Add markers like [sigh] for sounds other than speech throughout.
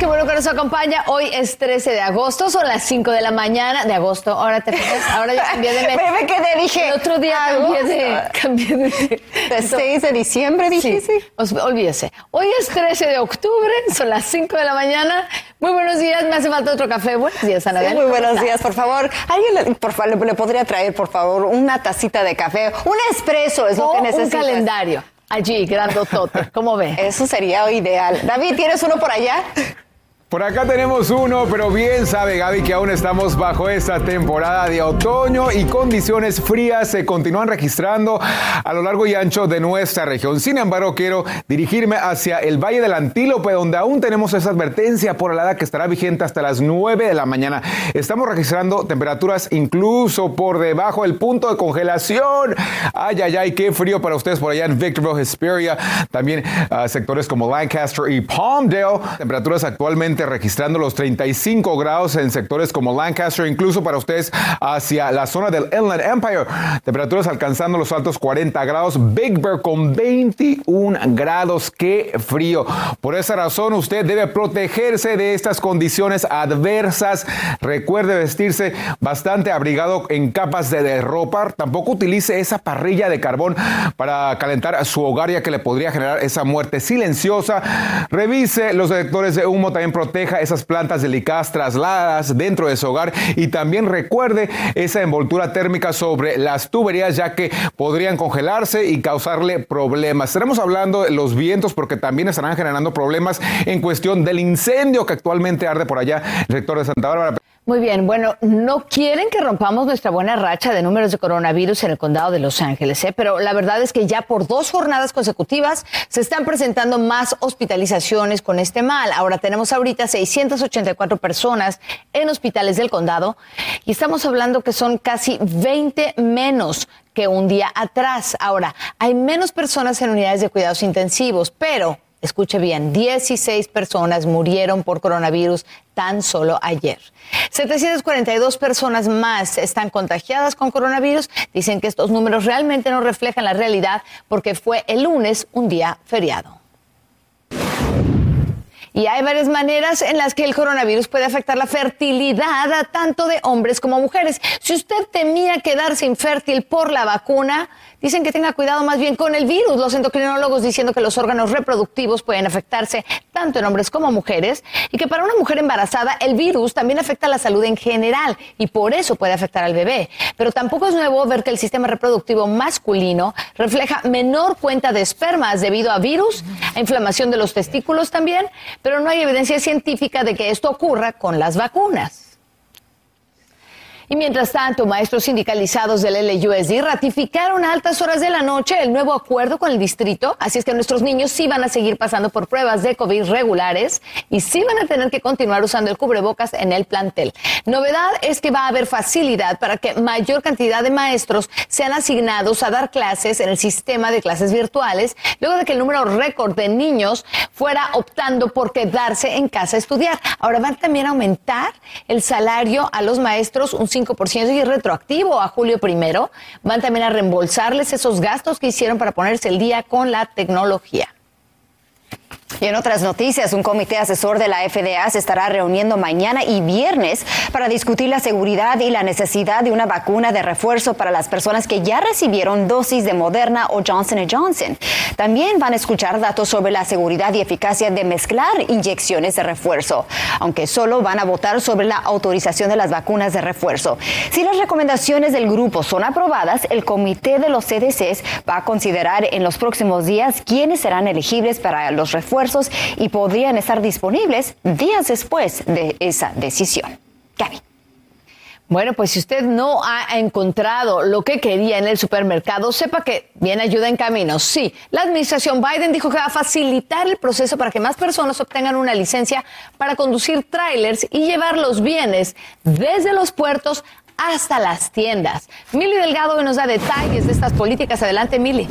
qué bueno que nos acompaña. Hoy es 13 de agosto, son las 5 de la mañana de agosto. Ahora te ahora ya cambié de [laughs] mes. Me quedé, dije. El otro día cambié de, cambié de, [laughs] de 6 de diciembre, dije, sí. sí. olvídese. Hoy es 13 de octubre, son las 5 de la mañana. Muy buenos días, me hace falta otro café. Buenos días, Ana. muy buenos días, por favor. ¿Alguien le, por favor, le, podría traer, por favor, una tacita de café? Un espresso es lo que necesito. un calendario. Allí, grandotote. ¿Cómo ve? Eso sería ideal. David, ¿tienes uno por allá? Por acá tenemos uno, pero bien sabe Gaby que aún estamos bajo esta temporada de otoño y condiciones frías se continúan registrando a lo largo y ancho de nuestra región. Sin embargo, quiero dirigirme hacia el Valle del Antílope, donde aún tenemos esa advertencia por helada que estará vigente hasta las 9 de la mañana. Estamos registrando temperaturas incluso por debajo del punto de congelación. Ay, ay, ay, qué frío para ustedes por allá en Victorville, Hesperia. También uh, sectores como Lancaster y Palmdale. Temperaturas actualmente registrando los 35 grados en sectores como Lancaster, incluso para ustedes hacia la zona del Inland Empire. Temperaturas alcanzando los altos 40 grados. Big Bear con 21 grados. Qué frío. Por esa razón usted debe protegerse de estas condiciones adversas. Recuerde vestirse bastante abrigado en capas de ropa. Tampoco utilice esa parrilla de carbón para calentar su hogar ya que le podría generar esa muerte silenciosa. Revise los detectores de humo. También proteja esas plantas delicadas trasladadas dentro de su hogar y también recuerde esa envoltura térmica sobre las tuberías ya que podrían congelarse y causarle problemas. Estaremos hablando de los vientos porque también estarán generando problemas en cuestión del incendio que actualmente arde por allá, el rector de Santa Bárbara. Muy bien, bueno, no quieren que rompamos nuestra buena racha de números de coronavirus en el condado de Los Ángeles, ¿eh? pero la verdad es que ya por dos jornadas consecutivas se están presentando más hospitalizaciones con este mal. Ahora tenemos ahorita 684 personas en hospitales del condado y estamos hablando que son casi 20 menos que un día atrás. Ahora, hay menos personas en unidades de cuidados intensivos, pero Escuche bien, 16 personas murieron por coronavirus tan solo ayer. 742 personas más están contagiadas con coronavirus. Dicen que estos números realmente no reflejan la realidad porque fue el lunes un día feriado. Y hay varias maneras en las que el coronavirus puede afectar la fertilidad tanto de hombres como mujeres. Si usted temía quedarse infértil por la vacuna, dicen que tenga cuidado más bien con el virus. Los endocrinólogos diciendo que los órganos reproductivos pueden afectarse tanto en hombres como mujeres y que para una mujer embarazada el virus también afecta la salud en general y por eso puede afectar al bebé. Pero tampoco es nuevo ver que el sistema reproductivo masculino refleja menor cuenta de espermas debido a virus, a inflamación de los testículos también pero no hay evidencia científica de que esto ocurra con las vacunas. Y mientras tanto, maestros sindicalizados del LUSD ratificaron a altas horas de la noche el nuevo acuerdo con el distrito, así es que nuestros niños sí van a seguir pasando por pruebas de COVID regulares y sí van a tener que continuar usando el cubrebocas en el plantel. Novedad es que va a haber facilidad para que mayor cantidad de maestros sean asignados a dar clases en el sistema de clases virtuales, luego de que el número récord de niños fuera optando por quedarse en casa a estudiar. Ahora van también a aumentar el salario a los maestros un 5% y retroactivo a julio primero. Van también a reembolsarles esos gastos que hicieron para ponerse el día con la tecnología. Y en otras noticias, un comité asesor de la FDA se estará reuniendo mañana y viernes para discutir la seguridad y la necesidad de una vacuna de refuerzo para las personas que ya recibieron dosis de Moderna o Johnson Johnson. También van a escuchar datos sobre la seguridad y eficacia de mezclar inyecciones de refuerzo, aunque solo van a votar sobre la autorización de las vacunas de refuerzo. Si las recomendaciones del grupo son aprobadas, el comité de los CDCs va a considerar en los próximos días quiénes serán elegibles para los refuerzos y podrían estar disponibles días después de esa decisión. Gaby. Bueno, pues si usted no ha encontrado lo que quería en el supermercado, sepa que viene ayuda en camino. Sí, la administración Biden dijo que va a facilitar el proceso para que más personas obtengan una licencia para conducir trailers y llevar los bienes desde los puertos hasta las tiendas. Mili Delgado nos da detalles de estas políticas. Adelante, Mili.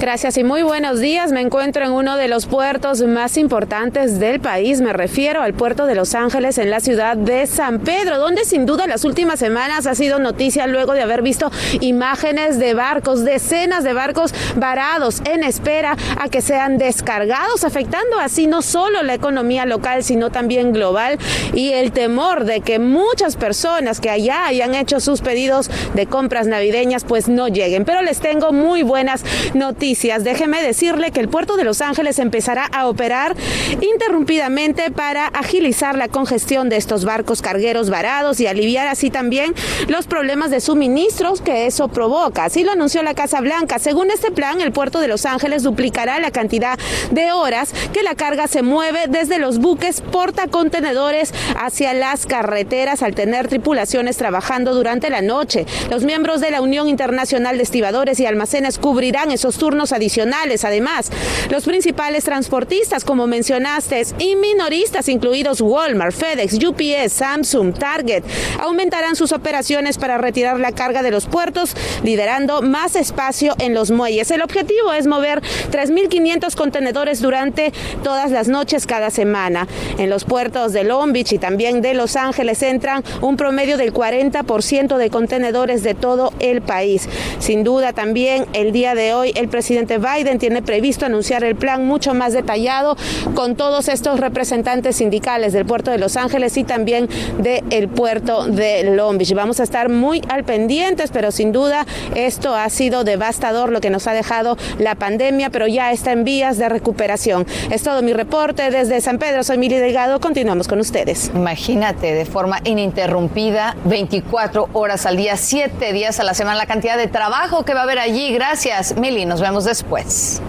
Gracias y muy buenos días. Me encuentro en uno de los puertos más importantes del país. Me refiero al puerto de Los Ángeles en la ciudad de San Pedro, donde sin duda las últimas semanas ha sido noticia luego de haber visto imágenes de barcos, decenas de barcos varados en espera a que sean descargados, afectando así no solo la economía local, sino también global y el temor de que muchas personas que allá hayan hecho sus pedidos de compras navideñas pues no lleguen. Pero les tengo muy buenas noticias. Déjeme decirle que el puerto de Los Ángeles empezará a operar interrumpidamente para agilizar la congestión de estos barcos cargueros varados y aliviar así también los problemas de suministros que eso provoca. Así lo anunció la Casa Blanca. Según este plan, el puerto de Los Ángeles duplicará la cantidad de horas que la carga se mueve desde los buques portacontenedores hacia las carreteras al tener tripulaciones trabajando durante la noche. Los miembros de la Unión Internacional de Estibadores y Almacenes cubrirán esos turnos adicionales. Además, los principales transportistas, como mencionaste, y minoristas, incluidos Walmart, FedEx, UPS, Samsung, Target, aumentarán sus operaciones para retirar la carga de los puertos, liderando más espacio en los muelles. El objetivo es mover 3.500 contenedores durante todas las noches cada semana. En los puertos de Long Beach y también de Los Ángeles entran un promedio del 40% de contenedores de todo el país. Sin duda también el día de hoy el presidente Biden tiene previsto anunciar el plan mucho más detallado con todos estos representantes sindicales del puerto de Los Ángeles y también del puerto de Long Beach. Vamos a estar muy al pendientes, pero sin duda esto ha sido devastador lo que nos ha dejado la pandemia, pero ya está en vías de recuperación. Es todo mi reporte desde San Pedro. Soy Mili Delgado. Continuamos con ustedes. Imagínate, de forma ininterrumpida, 24 horas al día, 7 días a la semana, la cantidad de trabajo que va a haber allí. Gracias, Mili. Nos vemos después.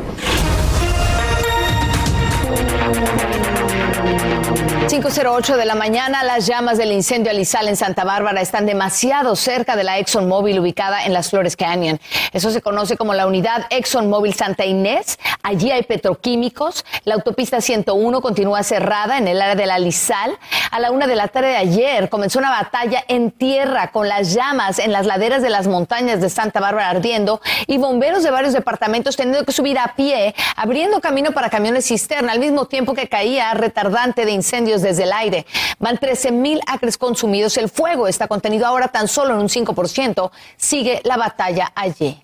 5.08 de la mañana, las llamas del incendio alisal en Santa Bárbara están demasiado cerca de la ExxonMobil ubicada en las Flores Canyon. Eso se conoce como la unidad ExxonMobil Santa Inés. Allí hay petroquímicos. La autopista 101 continúa cerrada en el área de la Alisal. A la una de la tarde de ayer comenzó una batalla en tierra con las llamas en las laderas de las montañas de Santa Bárbara ardiendo y bomberos de varios departamentos teniendo que subir a pie, abriendo camino para camiones cisterna al mismo tiempo que caía retardante de incendios desde el aire. Van 13 mil acres consumidos. El fuego está contenido ahora tan solo en un 5%. Sigue la batalla allí.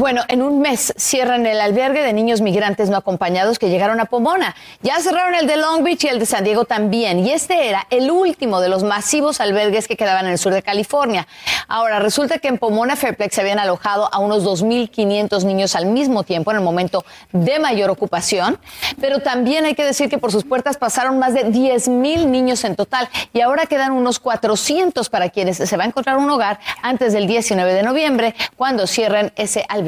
Bueno, en un mes cierran el albergue de niños migrantes no acompañados que llegaron a Pomona. Ya cerraron el de Long Beach y el de San Diego también. Y este era el último de los masivos albergues que quedaban en el sur de California. Ahora, resulta que en Pomona Fairplex se habían alojado a unos 2.500 niños al mismo tiempo en el momento de mayor ocupación. Pero también hay que decir que por sus puertas pasaron más de 10.000 niños en total. Y ahora quedan unos 400 para quienes se va a encontrar un hogar antes del 19 de noviembre, cuando cierren ese albergue.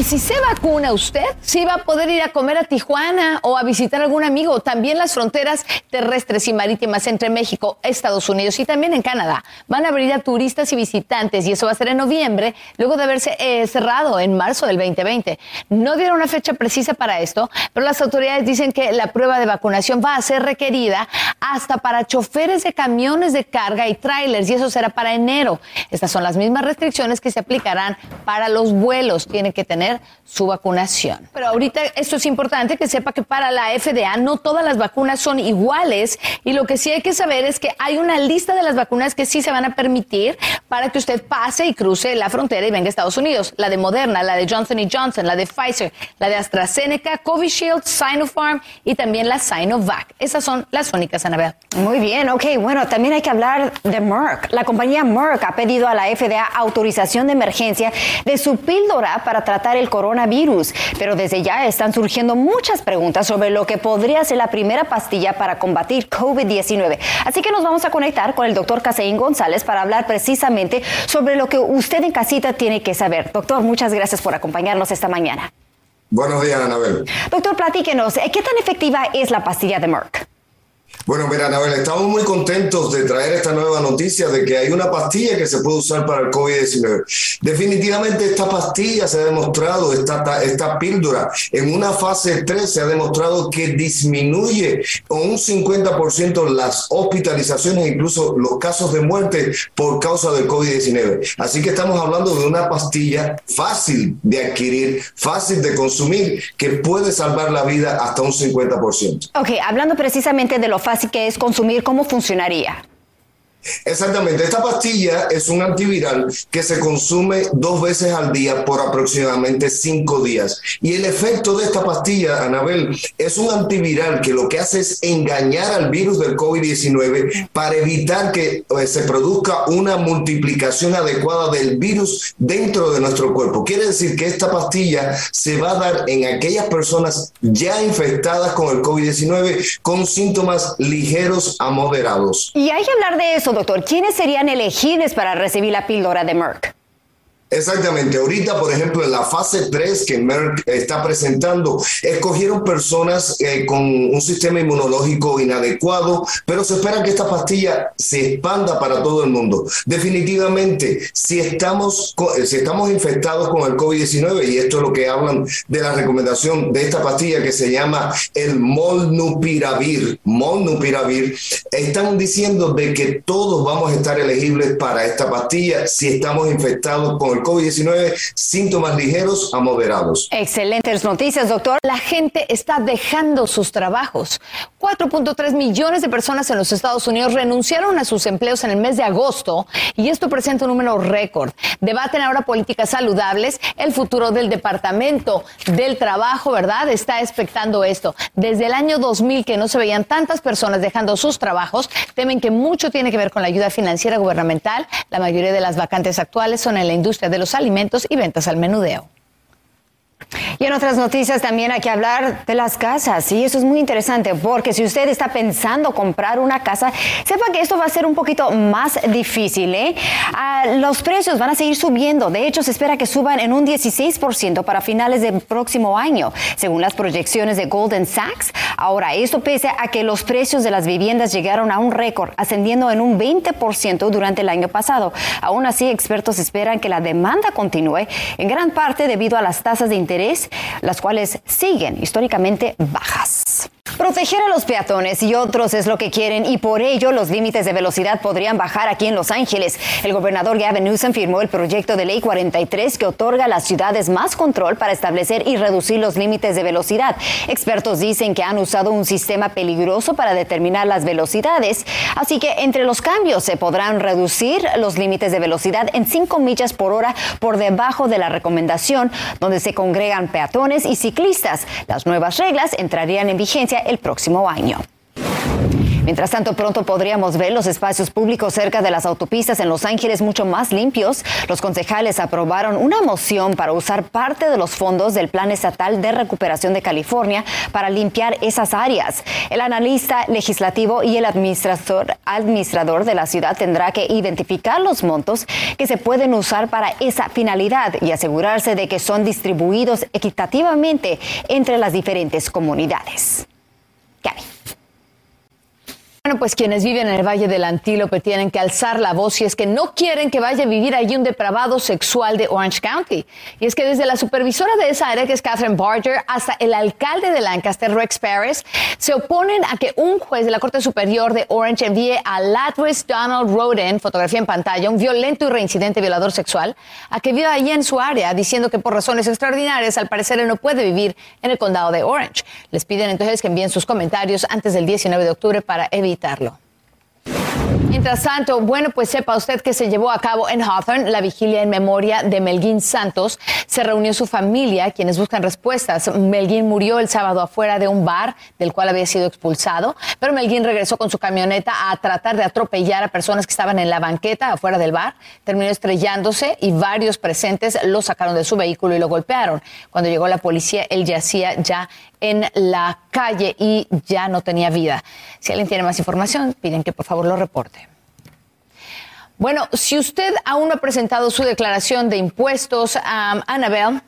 Y si se vacuna usted, sí va a poder ir a comer a Tijuana o a visitar algún amigo. También las fronteras terrestres y marítimas entre México, Estados Unidos y también en Canadá van a abrir a turistas y visitantes y eso va a ser en noviembre, luego de haberse eh, cerrado en marzo del 2020. No dieron una fecha precisa para esto, pero las autoridades dicen que la prueba de vacunación va a ser requerida hasta para choferes de camiones de carga y trailers y eso será para enero. Estas son las mismas restricciones que se aplicarán para los vuelos. Tienen que tener su vacunación. Pero ahorita esto es importante que sepa que para la FDA no todas las vacunas son iguales y lo que sí hay que saber es que hay una lista de las vacunas que sí se van a permitir para que usted pase y cruce la frontera y venga a Estados Unidos. La de Moderna, la de Johnson Johnson, la de Pfizer, la de AstraZeneca, Covishield, Sinopharm y también la Sinovac. Esas son las únicas, Anabel. Muy bien, ok. Bueno, también hay que hablar de Merck. La compañía Merck ha pedido a la FDA autorización de emergencia de su píldora para tratar el coronavirus, pero desde ya están surgiendo muchas preguntas sobre lo que podría ser la primera pastilla para combatir COVID-19. Así que nos vamos a conectar con el doctor Caseín González para hablar precisamente sobre lo que usted en casita tiene que saber. Doctor, muchas gracias por acompañarnos esta mañana. Buenos días, Anabel. Doctor, platíquenos, ¿qué tan efectiva es la pastilla de Merck? Bueno, mira, Anabel, estamos muy contentos de traer esta nueva noticia de que hay una pastilla que se puede usar para el COVID-19. Definitivamente esta pastilla se ha demostrado, esta, esta píldora, en una fase 3 se ha demostrado que disminuye un 50% las hospitalizaciones, incluso los casos de muerte por causa del COVID-19. Así que estamos hablando de una pastilla fácil de adquirir, fácil de consumir, que puede salvar la vida hasta un 50%. Ok, hablando precisamente de lo fácil que es consumir, ¿cómo funcionaría? Exactamente, esta pastilla es un antiviral que se consume dos veces al día por aproximadamente cinco días. Y el efecto de esta pastilla, Anabel, es un antiviral que lo que hace es engañar al virus del COVID-19 para evitar que eh, se produzca una multiplicación adecuada del virus dentro de nuestro cuerpo. Quiere decir que esta pastilla se va a dar en aquellas personas ya infectadas con el COVID-19 con síntomas ligeros a moderados. Y hay que hablar de eso doctor, ¿quiénes serían elegibles para recibir la píldora de Merck? Exactamente. Ahorita, por ejemplo, en la fase 3 que Merck está presentando, escogieron personas eh, con un sistema inmunológico inadecuado, pero se espera que esta pastilla se expanda para todo el mundo. Definitivamente, si estamos, eh, si estamos infectados con el COVID-19, y esto es lo que hablan de la recomendación de esta pastilla que se llama el Molnupiravir, Molnupiravir, están diciendo de que todos vamos a estar elegibles para esta pastilla si estamos infectados con el COVID-19, síntomas ligeros a moderados. Excelentes noticias, doctor. La gente está dejando sus trabajos. 4.3 millones de personas en los Estados Unidos renunciaron a sus empleos en el mes de agosto y esto presenta un número récord. Debaten ahora políticas saludables. El futuro del Departamento del Trabajo, ¿verdad? Está expectando esto. Desde el año 2000 que no se veían tantas personas dejando sus trabajos, temen que mucho tiene que ver con la ayuda financiera gubernamental. La mayoría de las vacantes actuales son en la industria de los alimentos y ventas al menudeo. Y en otras noticias también hay que hablar de las casas. Y eso es muy interesante porque si usted está pensando comprar una casa, sepa que esto va a ser un poquito más difícil. ¿eh? Ah, los precios van a seguir subiendo. De hecho, se espera que suban en un 16% para finales del próximo año, según las proyecciones de Golden Sachs. Ahora, esto pese a que los precios de las viviendas llegaron a un récord, ascendiendo en un 20% durante el año pasado. Aún así, expertos esperan que la demanda continúe, en gran parte debido a las tasas de interés las cuales siguen históricamente bajas. Proteger a los peatones y otros es lo que quieren y por ello los límites de velocidad podrían bajar aquí en Los Ángeles. El gobernador Gavin Newsom firmó el proyecto de ley 43 que otorga a las ciudades más control para establecer y reducir los límites de velocidad. Expertos dicen que han usado un sistema peligroso para determinar las velocidades, así que entre los cambios se podrán reducir los límites de velocidad en 5 millas por hora por debajo de la recomendación donde se congregan peatones y ciclistas. Las nuevas reglas entrarían en vigencia el próximo año. Mientras tanto, pronto podríamos ver los espacios públicos cerca de las autopistas en Los Ángeles mucho más limpios. Los concejales aprobaron una moción para usar parte de los fondos del Plan Estatal de Recuperación de California para limpiar esas áreas. El analista legislativo y el administrador, administrador de la ciudad tendrá que identificar los montos que se pueden usar para esa finalidad y asegurarse de que son distribuidos equitativamente entre las diferentes comunidades. Gaby. Bueno, pues quienes viven en el Valle del Antílope tienen que alzar la voz si es que no quieren que vaya a vivir allí un depravado sexual de Orange County. Y es que desde la supervisora de esa área, que es Catherine Barger, hasta el alcalde de Lancaster, Rex Paris, se oponen a que un juez de la Corte Superior de Orange envíe a Latwis Donald Roden, fotografía en pantalla, un violento y reincidente violador sexual, a que viva allí en su área, diciendo que por razones extraordinarias, al parecer, él no puede vivir en el condado de Orange. Les piden entonces que envíen sus comentarios antes del 19 de octubre para evitar evitarlo. Mientras tanto, bueno, pues sepa usted que se llevó a cabo en Hawthorne la vigilia en memoria de Melguín Santos. Se reunió su familia, quienes buscan respuestas. Melguín murió el sábado afuera de un bar del cual había sido expulsado, pero Melguín regresó con su camioneta a tratar de atropellar a personas que estaban en la banqueta afuera del bar. Terminó estrellándose y varios presentes lo sacaron de su vehículo y lo golpearon. Cuando llegó la policía, él yacía ya en la calle y ya no tenía vida. Si alguien tiene más información, piden que por favor lo reporte. Bueno, si usted aún no ha presentado su declaración de impuestos, a Annabelle,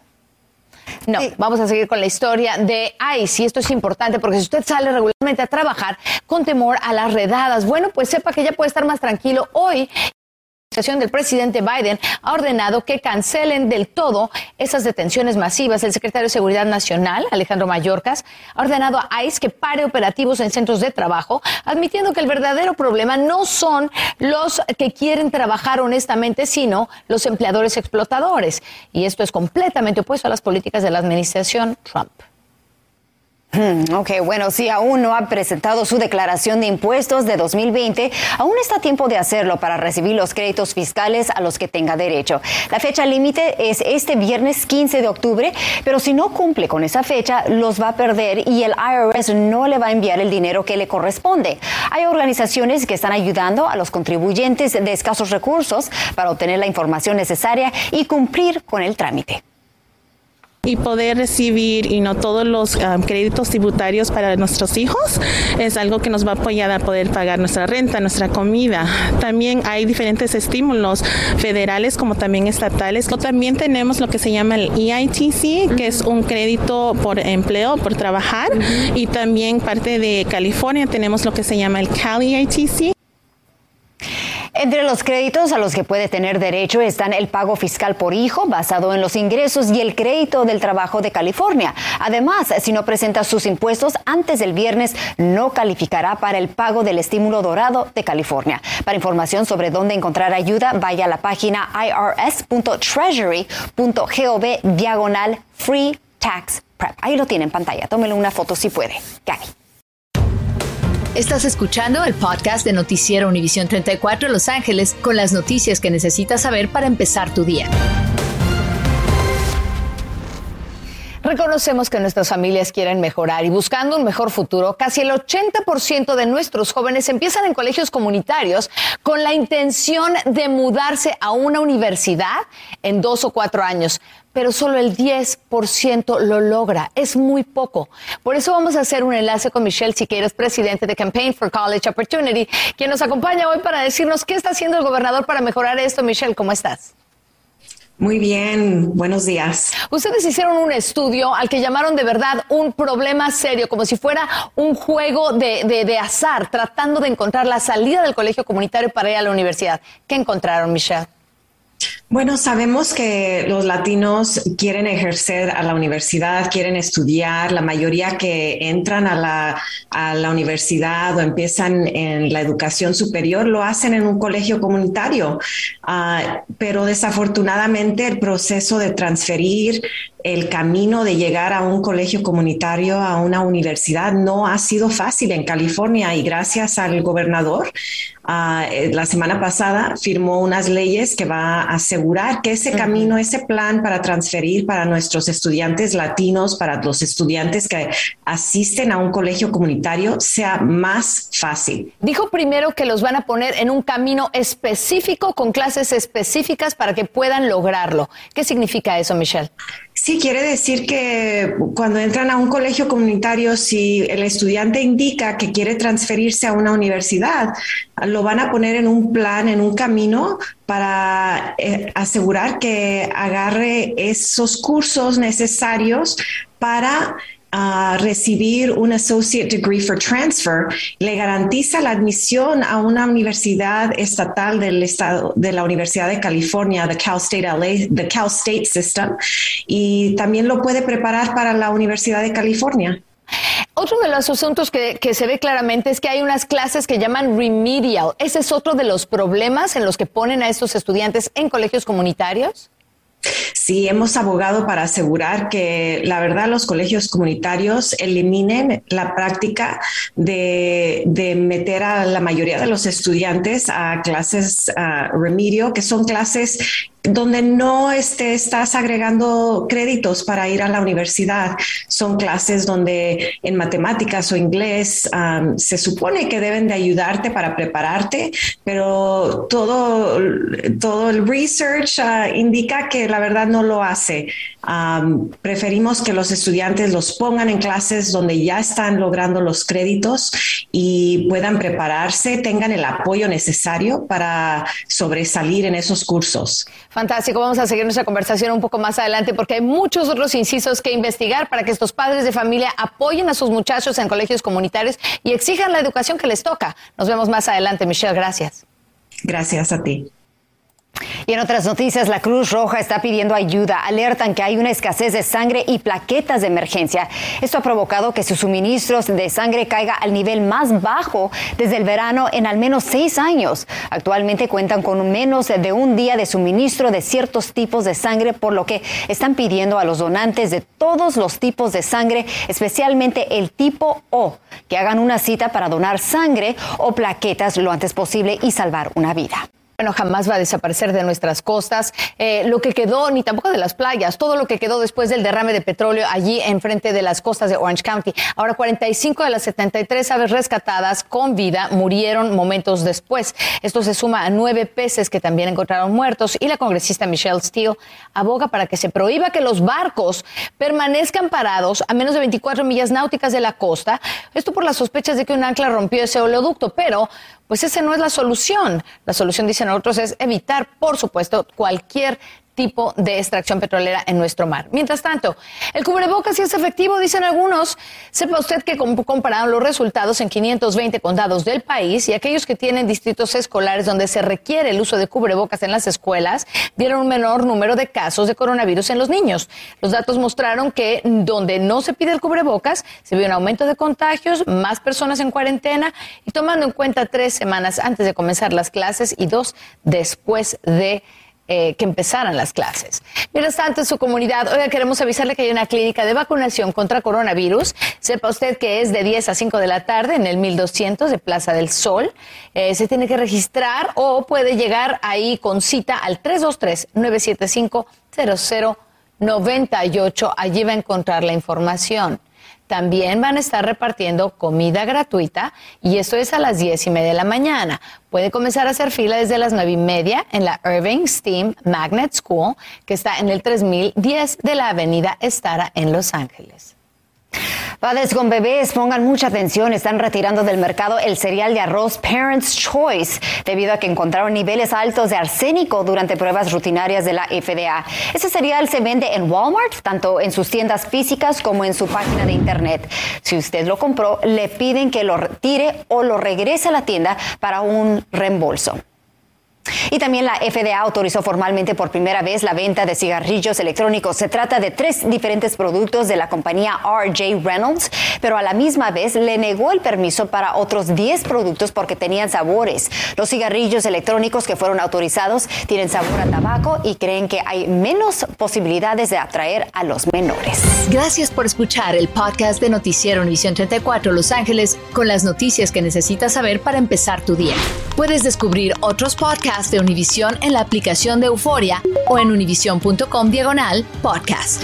No, vamos a seguir con la historia de ICE y esto es importante porque si usted sale regularmente a trabajar con temor a las redadas, bueno, pues sepa que ya puede estar más tranquilo hoy del presidente Biden ha ordenado que cancelen del todo esas detenciones masivas. El secretario de Seguridad Nacional, Alejandro Mayorkas, ha ordenado a ICE que pare operativos en centros de trabajo, admitiendo que el verdadero problema no son los que quieren trabajar honestamente, sino los empleadores explotadores. Y esto es completamente opuesto a las políticas de la administración Trump. Hmm, ok, bueno, si aún no ha presentado su declaración de impuestos de 2020, aún está tiempo de hacerlo para recibir los créditos fiscales a los que tenga derecho. La fecha límite es este viernes 15 de octubre, pero si no cumple con esa fecha, los va a perder y el IRS no le va a enviar el dinero que le corresponde. Hay organizaciones que están ayudando a los contribuyentes de escasos recursos para obtener la información necesaria y cumplir con el trámite y poder recibir y no todos los um, créditos tributarios para nuestros hijos es algo que nos va a apoyar a poder pagar nuestra renta, nuestra comida. También hay diferentes estímulos federales como también estatales. También tenemos lo que se llama el EITC, que es un crédito por empleo, por trabajar. Y también parte de California tenemos lo que se llama el Cali EITC. Entre los créditos a los que puede tener derecho están el pago fiscal por hijo basado en los ingresos y el crédito del trabajo de California. Además, si no presenta sus impuestos antes del viernes, no calificará para el pago del estímulo dorado de California. Para información sobre dónde encontrar ayuda, vaya a la página irs.treasury.gov diagonal free tax prep. Ahí lo tiene en pantalla. Tómelo una foto si puede. Gaby. Estás escuchando el podcast de Noticiero Univisión 34 Los Ángeles con las noticias que necesitas saber para empezar tu día. Reconocemos que nuestras familias quieren mejorar y buscando un mejor futuro, casi el 80% de nuestros jóvenes empiezan en colegios comunitarios con la intención de mudarse a una universidad en dos o cuatro años pero solo el 10% lo logra. Es muy poco. Por eso vamos a hacer un enlace con Michelle Siqueiros, presidente de Campaign for College Opportunity, quien nos acompaña hoy para decirnos qué está haciendo el gobernador para mejorar esto. Michelle, ¿cómo estás? Muy bien, buenos días. Ustedes hicieron un estudio al que llamaron de verdad un problema serio, como si fuera un juego de, de azar, tratando de encontrar la salida del colegio comunitario para ir a la universidad. ¿Qué encontraron, Michelle? Bueno, sabemos que los latinos quieren ejercer a la universidad, quieren estudiar. La mayoría que entran a la, a la universidad o empiezan en la educación superior lo hacen en un colegio comunitario. Ah, pero desafortunadamente el proceso de transferir el camino de llegar a un colegio comunitario, a una universidad, no ha sido fácil en California y gracias al gobernador, eh, la semana pasada firmó unas leyes que va a asegurar que ese camino, ese plan para transferir para nuestros estudiantes latinos, para los estudiantes que asisten a un colegio comunitario, sea más fácil. Dijo primero que los van a poner en un camino específico con clases específicas para que puedan lograrlo. ¿Qué significa eso, Michelle? Sí, quiere decir que cuando entran a un colegio comunitario, si el estudiante indica que quiere transferirse a una universidad, lo van a poner en un plan, en un camino para eh, asegurar que agarre esos cursos necesarios para a recibir un Associate Degree for Transfer le garantiza la admisión a una universidad estatal del estado de la Universidad de California, the Cal State LA, the Cal State System, y también lo puede preparar para la Universidad de California. Otro de los asuntos que, que, se ve claramente es que hay unas clases que llaman remedial. ¿Ese es otro de los problemas en los que ponen a estos estudiantes en colegios comunitarios? Sí, hemos abogado para asegurar que la verdad los colegios comunitarios eliminen la práctica de, meter a la mayoría de los estudiantes a clases remedio, que son clases donde no este, estás agregando créditos para ir a la universidad. Son clases donde en matemáticas o inglés se supone que deben de ayudarte para prepararte, pero todo, todo el research ah, indica que la verdad no lo hace. preferimos que los estudiantes los pongan en clases donde ya están logrando los créditos y puedan prepararse, tengan el apoyo necesario para sobresalir en esos cursos. Fantástico, vamos a seguir nuestra conversación un poco más adelante porque hay muchos otros incisos que investigar para que estos padres de familia apoyen a sus muchachos en colegios comunitarios y exijan la educación que les toca. Nos vemos más adelante, Michelle, gracias. Gracias a ti. Y en otras noticias, la Cruz Roja está pidiendo ayuda. Alertan que hay una escasez de sangre y plaquetas de emergencia. Esto ha provocado que sus suministros de sangre caiga al nivel más bajo desde el verano en al menos seis años. Actualmente cuentan con menos de un día de suministro de ciertos tipos de sangre, por lo que están pidiendo a los donantes de todos los tipos de sangre, especialmente el tipo O, que hagan una cita para donar sangre o plaquetas lo antes posible y salvar una vida bueno, jamás va a desaparecer de nuestras costas. Eh, lo que quedó, ni tampoco de las playas, todo lo que quedó después del derrame de petróleo allí enfrente de las costas de Orange County. Ahora, 45 de las 73 aves rescatadas con vida murieron momentos después. Esto se suma a nueve peces que también encontraron muertos y la congresista Michelle Steele aboga para que se prohíba que los barcos permanezcan parados a menos de 24 millas náuticas de la costa. Esto por las sospechas de que un ancla rompió ese oleoducto, pero pues esa no es la solución. La solución, dicen otros, es evitar, por supuesto, cualquier tipo de extracción petrolera en nuestro mar. Mientras tanto, el cubrebocas sí es efectivo, dicen algunos. Sepa usted que compararon los resultados en 520 condados del país y aquellos que tienen distritos escolares donde se requiere el uso de cubrebocas en las escuelas dieron un menor número de casos de coronavirus en los niños. Los datos mostraron que donde no se pide el cubrebocas se vio un aumento de contagios, más personas en cuarentena y tomando en cuenta tres semanas antes de comenzar las clases y dos después de eh, que empezaran las clases. Mientras tanto, en su comunidad, hoy queremos avisarle que hay una clínica de vacunación contra coronavirus. Sepa usted que es de 10 a 5 de la tarde en el 1200 de Plaza del Sol. Eh, se tiene que registrar o puede llegar ahí con cita al 323-975-0098. Allí va a encontrar la información. También van a estar repartiendo comida gratuita y esto es a las diez y media de la mañana. Puede comenzar a hacer fila desde las nueve y media en la Irving Steam Magnet School, que está en el 3010 de la Avenida Estara en Los Ángeles. Padres con bebés, pongan mucha atención, están retirando del mercado el cereal de arroz Parents Choice debido a que encontraron niveles altos de arsénico durante pruebas rutinarias de la FDA. Ese cereal se vende en Walmart, tanto en sus tiendas físicas como en su página de internet. Si usted lo compró, le piden que lo retire o lo regrese a la tienda para un reembolso. Y también la FDA autorizó formalmente por primera vez la venta de cigarrillos electrónicos. Se trata de tres diferentes productos de la compañía RJ Reynolds, pero a la misma vez le negó el permiso para otros 10 productos porque tenían sabores. Los cigarrillos electrónicos que fueron autorizados tienen sabor a tabaco y creen que hay menos posibilidades de atraer a los menores. Gracias por escuchar el podcast de Noticiero Univisión 34 Los Ángeles con las noticias que necesitas saber para empezar tu día. Puedes descubrir otros podcasts de Univision en la aplicación de Euforia o en univision.com diagonal podcast.